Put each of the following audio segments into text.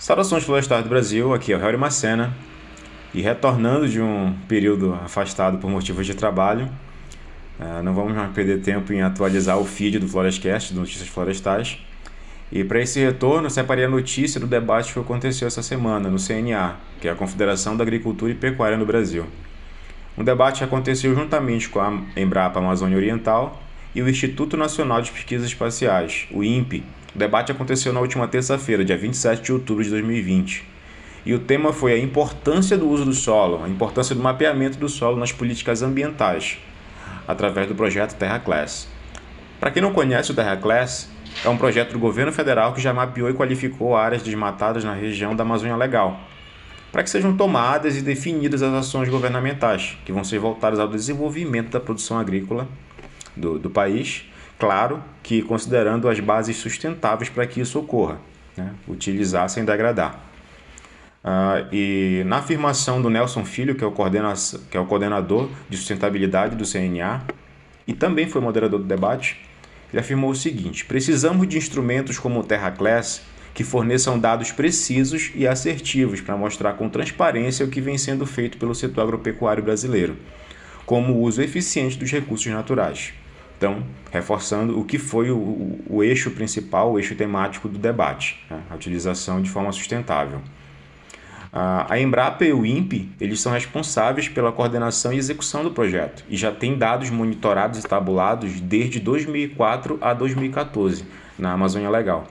Saudações florestais do Brasil, aqui é o Harry Macena e retornando de um período afastado por motivos de trabalho, uh, não vamos mais perder tempo em atualizar o feed do Florestcast, do Notícias Florestais. E para esse retorno, separei a notícia do debate que aconteceu essa semana no CNA, que é a Confederação da Agricultura e Pecuária no Brasil. Um debate aconteceu juntamente com a Embrapa Amazônia Oriental e o Instituto Nacional de Pesquisas Espaciais, o INPE. O debate aconteceu na última terça-feira, dia 27 de outubro de 2020. E o tema foi a importância do uso do solo, a importância do mapeamento do solo nas políticas ambientais, através do projeto Terra Class. Para quem não conhece o Terra Class, é um projeto do governo federal que já mapeou e qualificou áreas desmatadas na região da Amazônia Legal, para que sejam tomadas e definidas as ações governamentais, que vão ser voltadas ao desenvolvimento da produção agrícola do, do país, claro que considerando as bases sustentáveis para que isso ocorra, né? utilizar sem degradar. Uh, e na afirmação do Nelson Filho, que é, o que é o coordenador de sustentabilidade do CNA, e também foi moderador do debate, ele afirmou o seguinte: precisamos de instrumentos como o TerraClass que forneçam dados precisos e assertivos para mostrar com transparência o que vem sendo feito pelo setor agropecuário brasileiro, como o uso eficiente dos recursos naturais. Então, reforçando o que foi o, o, o eixo principal, o eixo temático do debate, né? a utilização de forma sustentável. A Embrapa e o INPE eles são responsáveis pela coordenação e execução do projeto e já têm dados monitorados e tabulados desde 2004 a 2014 na Amazônia Legal.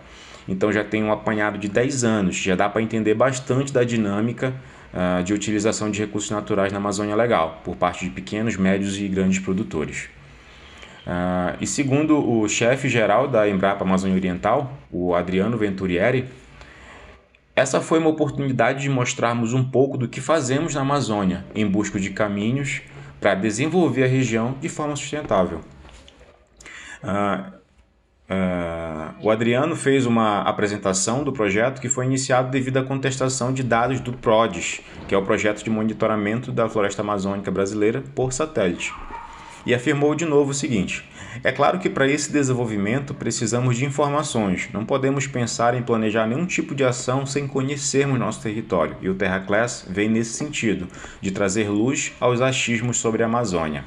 Então já tem um apanhado de 10 anos, já dá para entender bastante da dinâmica uh, de utilização de recursos naturais na Amazônia Legal, por parte de pequenos, médios e grandes produtores. Uh, e segundo o chefe geral da Embrapa Amazônia Oriental, o Adriano Venturieri, essa foi uma oportunidade de mostrarmos um pouco do que fazemos na Amazônia em busca de caminhos para desenvolver a região de forma sustentável. Uh, uh, o Adriano fez uma apresentação do projeto que foi iniciado devido à contestação de dados do PRODES, que é o projeto de monitoramento da floresta amazônica brasileira por satélite e afirmou de novo o seguinte: É claro que para esse desenvolvimento precisamos de informações, não podemos pensar em planejar nenhum tipo de ação sem conhecermos nosso território, e o TerraClass vem nesse sentido, de trazer luz aos achismos sobre a Amazônia.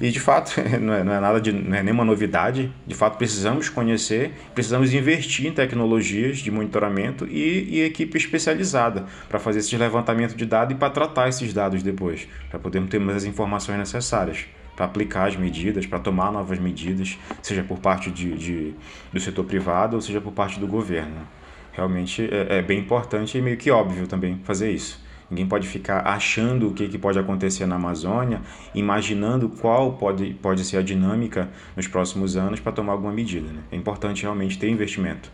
E de fato, não é, não é, nada de não é nenhuma novidade. De fato, precisamos conhecer, precisamos investir em tecnologias de monitoramento e, e equipe especializada para fazer esse levantamento de dados e para tratar esses dados depois, para podermos ter mais as informações necessárias para aplicar as medidas, para tomar novas medidas, seja por parte de, de, do setor privado ou seja por parte do governo. Realmente é, é, bem importante e meio que óbvio também fazer isso. Ninguém pode ficar achando o que, que pode acontecer na Amazônia, imaginando qual pode, pode ser a dinâmica nos próximos anos para tomar alguma medida. Né? É importante realmente ter investimento.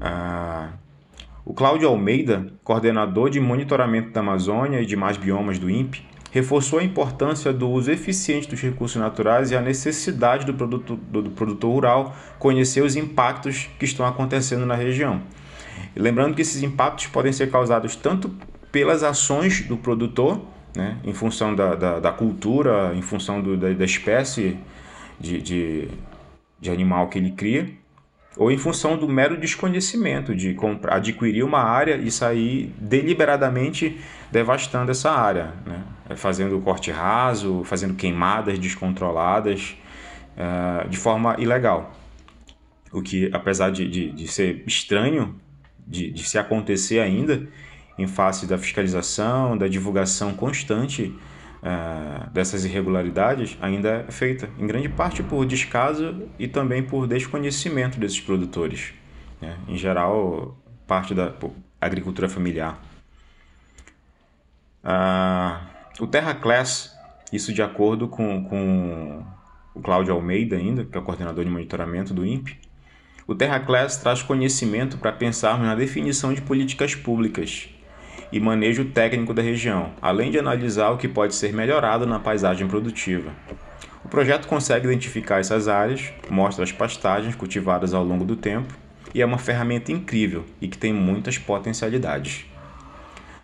Ah, o Cláudio Almeida, coordenador de monitoramento da Amazônia e demais biomas do INPE, reforçou a importância do uso eficiente dos recursos naturais e a necessidade do produtor, do produtor rural conhecer os impactos que estão acontecendo na região. Lembrando que esses impactos podem ser causados tanto pelas ações do produtor, né, em função da, da, da cultura, em função do, da, da, espécie de, de, de animal que ele cria, ou em função do mero desconhecimento de comprar, adquirir uma área e sair deliberadamente devastando essa área, né? Fazendo corte raso, fazendo queimadas descontroladas uh, de forma ilegal. O que, apesar de, de, de ser estranho de, de se acontecer ainda, em face da fiscalização, da divulgação constante uh, dessas irregularidades, ainda é feita em grande parte por descaso e também por desconhecimento desses produtores. Né? Em geral, parte da agricultura familiar. Uh, o Terra Class, isso de acordo com, com o Cláudio Almeida ainda, que é o coordenador de monitoramento do INPE, o Terra Class traz conhecimento para pensarmos na definição de políticas públicas e manejo técnico da região, além de analisar o que pode ser melhorado na paisagem produtiva. O projeto consegue identificar essas áreas, mostra as pastagens cultivadas ao longo do tempo e é uma ferramenta incrível e que tem muitas potencialidades.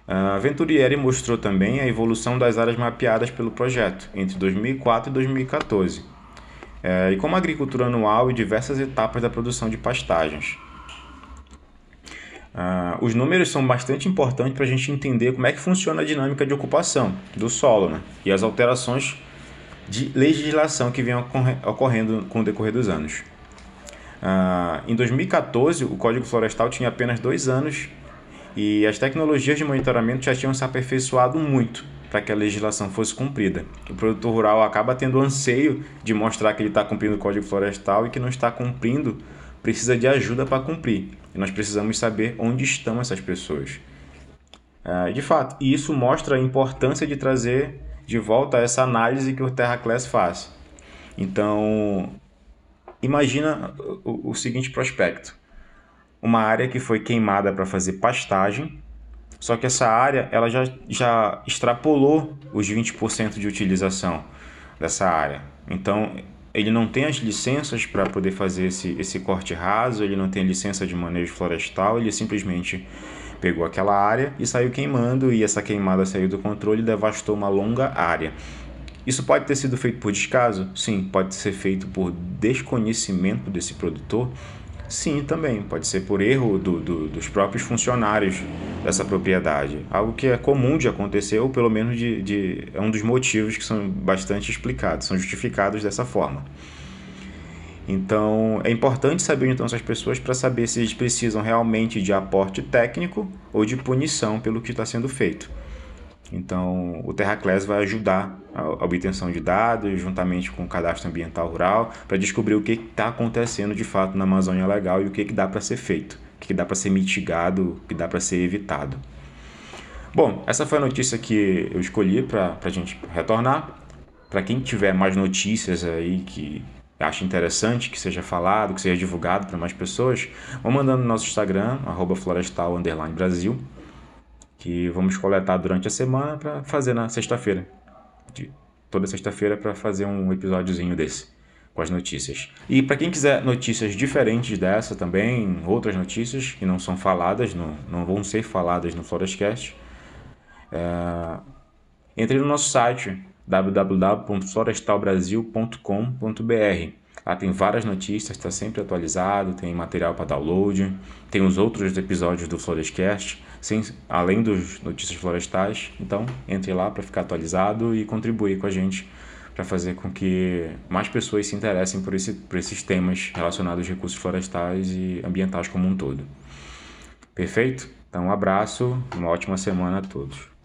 A Venturieri mostrou também a evolução das áreas mapeadas pelo projeto entre 2004 e 2014, é, e como a agricultura anual e diversas etapas da produção de pastagens. Uh, os números são bastante importantes para a gente entender como é que funciona a dinâmica de ocupação do solo né? e as alterações de legislação que vem ocorrendo com o decorrer dos anos. Uh, em 2014, o Código Florestal tinha apenas dois anos e as tecnologias de monitoramento já tinham se aperfeiçoado muito para que a legislação fosse cumprida. O produtor rural acaba tendo anseio de mostrar que ele está cumprindo o Código Florestal e que não está cumprindo precisa de ajuda para cumprir. E nós precisamos saber onde estão essas pessoas. É, de fato, e isso mostra a importância de trazer de volta essa análise que o Terra Class faz. Então, imagina o seguinte prospecto: uma área que foi queimada para fazer pastagem, só que essa área ela já, já extrapolou os 20% de utilização dessa área. Então, ele não tem as licenças para poder fazer esse, esse corte raso, ele não tem licença de manejo florestal, ele simplesmente pegou aquela área e saiu queimando, e essa queimada saiu do controle e devastou uma longa área. Isso pode ter sido feito por descaso? Sim. Pode ser feito por desconhecimento desse produtor? Sim, também. Pode ser por erro do, do, dos próprios funcionários dessa propriedade. Algo que é comum de acontecer, ou pelo menos de, de, é um dos motivos que são bastante explicados, são justificados dessa forma. Então, é importante saber então essas pessoas para saber se eles precisam realmente de aporte técnico ou de punição pelo que está sendo feito. Então, o TerraClass vai ajudar a obtenção de dados, juntamente com o cadastro ambiental rural, para descobrir o que está acontecendo de fato na Amazônia Legal e o que, que dá para ser feito, o que, que dá para ser mitigado, o que dá para ser evitado. Bom, essa foi a notícia que eu escolhi para a gente retornar. Para quem tiver mais notícias aí que acha interessante que seja falado, que seja divulgado para mais pessoas, vão mandando no nosso Instagram, florestal_brasil que vamos coletar durante a semana para fazer na sexta-feira. Toda sexta-feira para fazer um episódiozinho desse com as notícias. E para quem quiser notícias diferentes dessa também, outras notícias que não são faladas, não, não vão ser faladas no Florescast, é, entre no nosso site www.florestalbrasil.com.br. Lá tem várias notícias, está sempre atualizado, tem material para download, tem os outros episódios do Florescast além dos notícias florestais. Então, entre lá para ficar atualizado e contribuir com a gente para fazer com que mais pessoas se interessem por, esse, por esses temas relacionados aos recursos florestais e ambientais como um todo. Perfeito? Então, um abraço, uma ótima semana a todos.